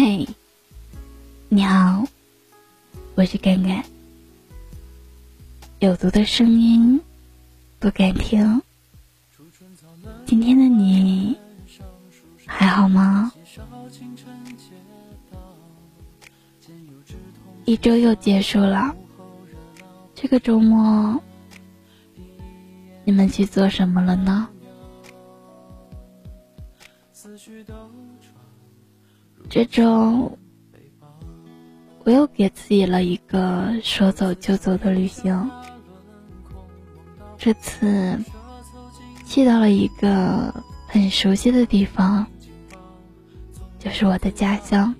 嘿，你好，我是甘甘。有毒的声音不敢听。今天的你还好吗？一周又结束了，这个周末你们去做什么了呢？这周我又给自己了一个说走就走的旅行。这次去到了一个很熟悉的地方，就是我的家乡。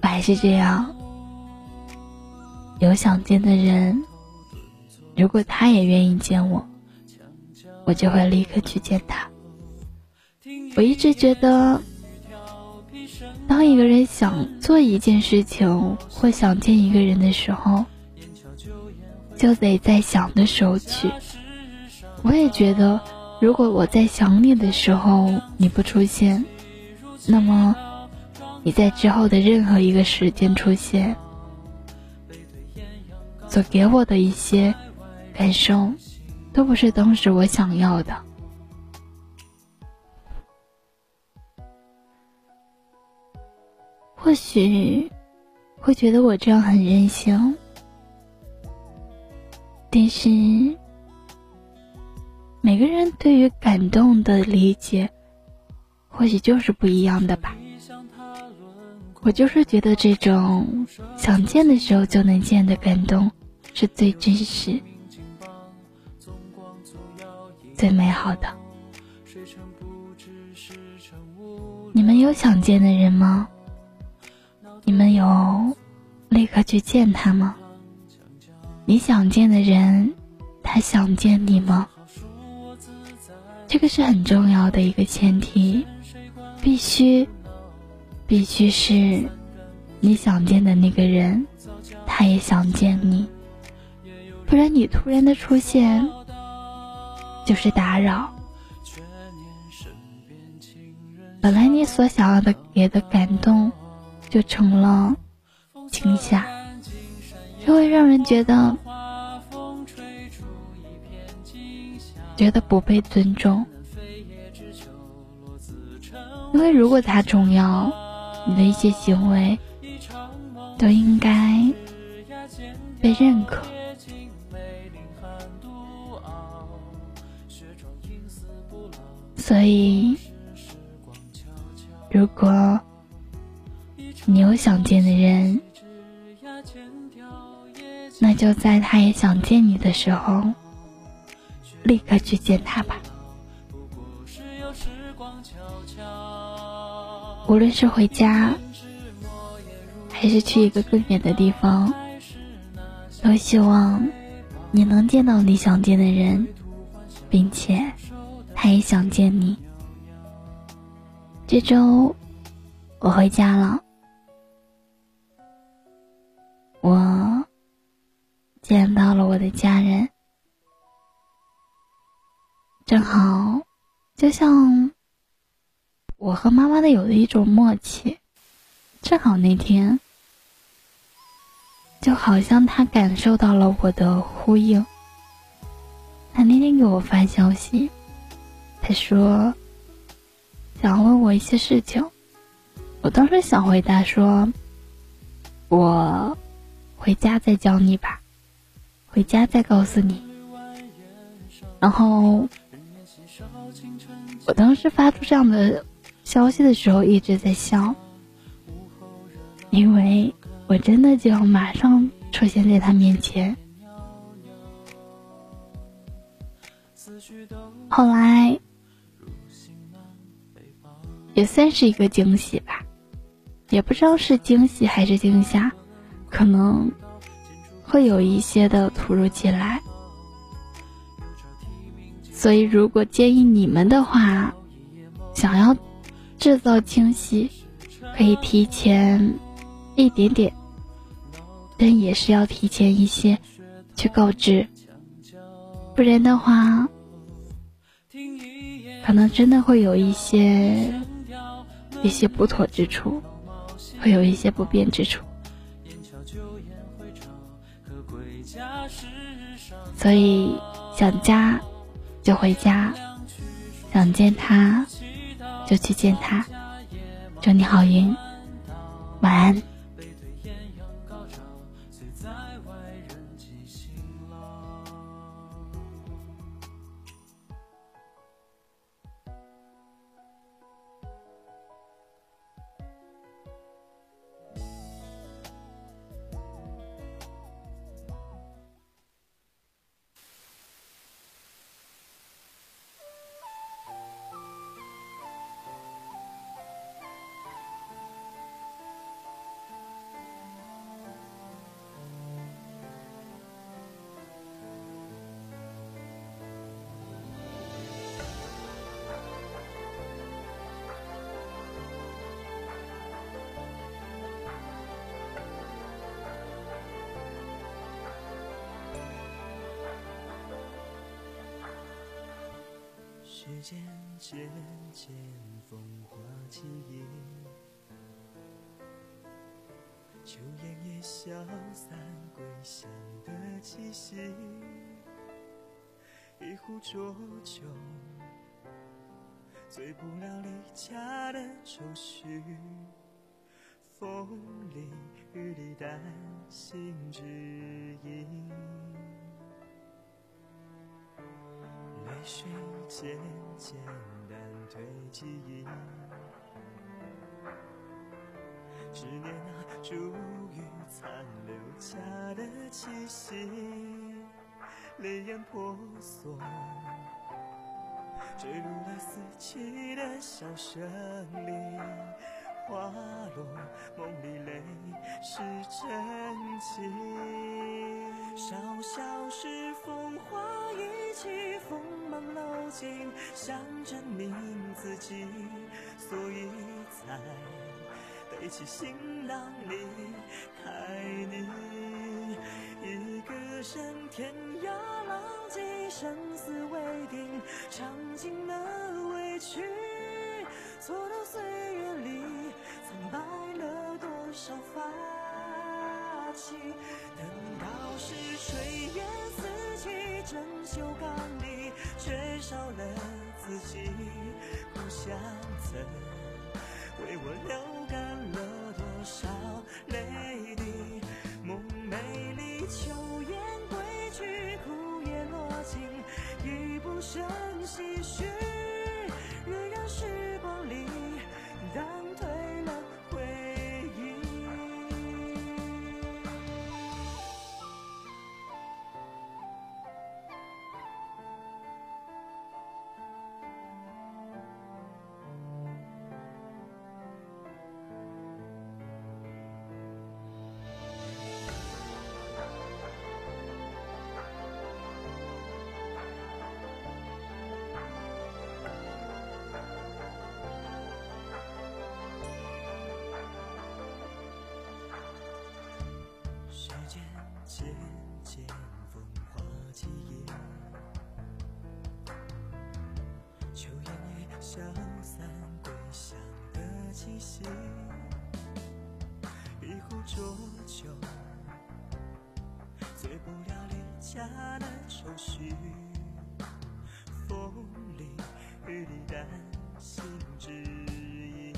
我还是这样，有想见的人，如果他也愿意见我，我就会立刻去见他。我一直觉得，当一个人想做一件事情或想见一个人的时候，就得在想的时候去。我也觉得，如果我在想你的时候你不出现，那么你在之后的任何一个时间出现，所给我的一些感受，都不是当时我想要的。或许会觉得我这样很任性，但是每个人对于感动的理解，或许就是不一样的吧。我就是觉得这种想见的时候就能见的感动，是最真实、最美好的。你们有想见的人吗？你们有立刻去见他吗？你想见的人，他想见你吗？这个是很重要的一个前提，必须，必须是你想见的那个人，他也想见你，不然你突然的出现就是打扰。本来你所想要的给的感动。就成了惊吓，就会让人觉得觉得不被尊重。因为如果他重要，你的一些行为都应该被认可。所以，如果。你有想见的人，那就在他也想见你的时候，立刻去见他吧。无论是回家，还是去一个更远的地方，都希望你能见到你想见的人，并且他也想见你。这周我回家了。我见到了我的家人，正好就像我和妈妈的有的一种默契，正好那天就好像他感受到了我的呼应，他那天给我发消息，他说想问我一些事情，我当时想回答说，我。回家再教你吧，回家再告诉你。然后，我当时发出这样的消息的时候，一直在笑，因为我真的就要马上出现在他面前。后来，也算是一个惊喜吧，也不知道是惊喜还是惊吓。可能会有一些的突如其来，所以如果建议你们的话，想要制造惊喜，可以提前一点点，但也是要提前一些去告知，不然的话，可能真的会有一些一些不妥之处，会有一些不便之处。所以想家就回家，想见他就去见他。祝你好运，晚安。时间渐渐风化记忆，秋烟也消散，归乡的气息。一壶浊酒，醉不了离家的愁绪。风里雨里担心指引。泪水渐渐淡退记忆，执念那珠玉残留下的气息，泪眼婆娑，坠入了四季的笑声里，花落梦里泪是真情，小小是风花一起风。忙楼尽，想证明自己，所以才背起行囊离开你。一个人天涯浪迹，生死未定，尝尽了委屈，蹉跎岁月里，苍白了多少发髻。等到时酒，缸里。缺少了自己，故乡曾为我流干了多少泪滴？梦寐里秋雁归去，枯叶落尽，一不胜唏嘘。离家的愁绪。风里雨里担心指引，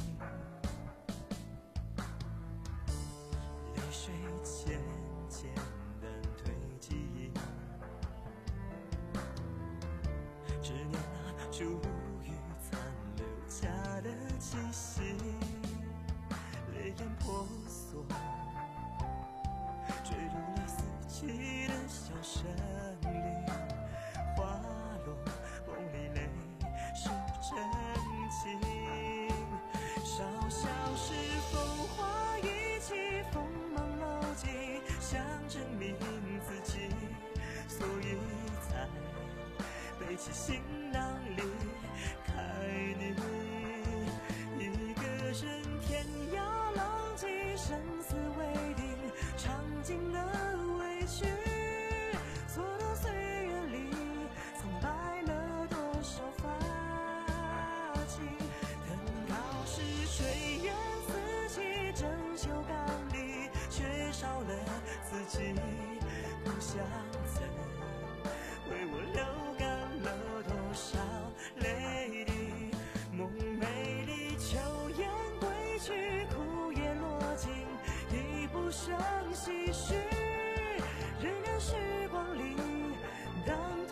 泪水渐渐淡退记忆，执念那珠玉残留下的气息，泪眼婆娑，坠入了四季的笑声里，花落梦里泪是真情，少小时风花一起锋芒老尽，想证明自己，所以才背起行相思，为我流干了多少泪滴？梦美丽，秋雁归去，枯叶落尽，已不胜唏嘘。荏苒时光里，当。